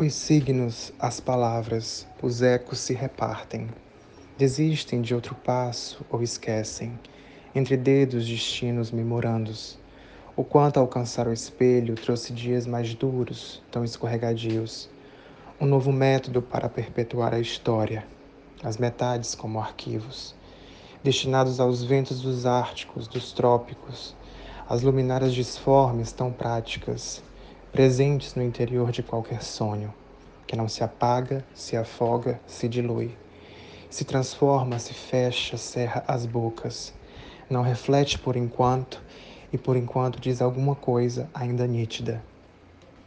Os signos, as palavras, os ecos se repartem. Desistem de outro passo ou esquecem, entre dedos destinos memorandos. O quanto alcançar o espelho trouxe dias mais duros, tão escorregadios. Um novo método para perpetuar a história, as metades como arquivos, destinados aos ventos dos árticos, dos trópicos, as luminárias disformes tão práticas, presentes no interior de qualquer sonho, que não se apaga, se afoga, se dilui, se transforma, se fecha, cerra as bocas, não reflete por enquanto e por enquanto diz alguma coisa ainda nítida.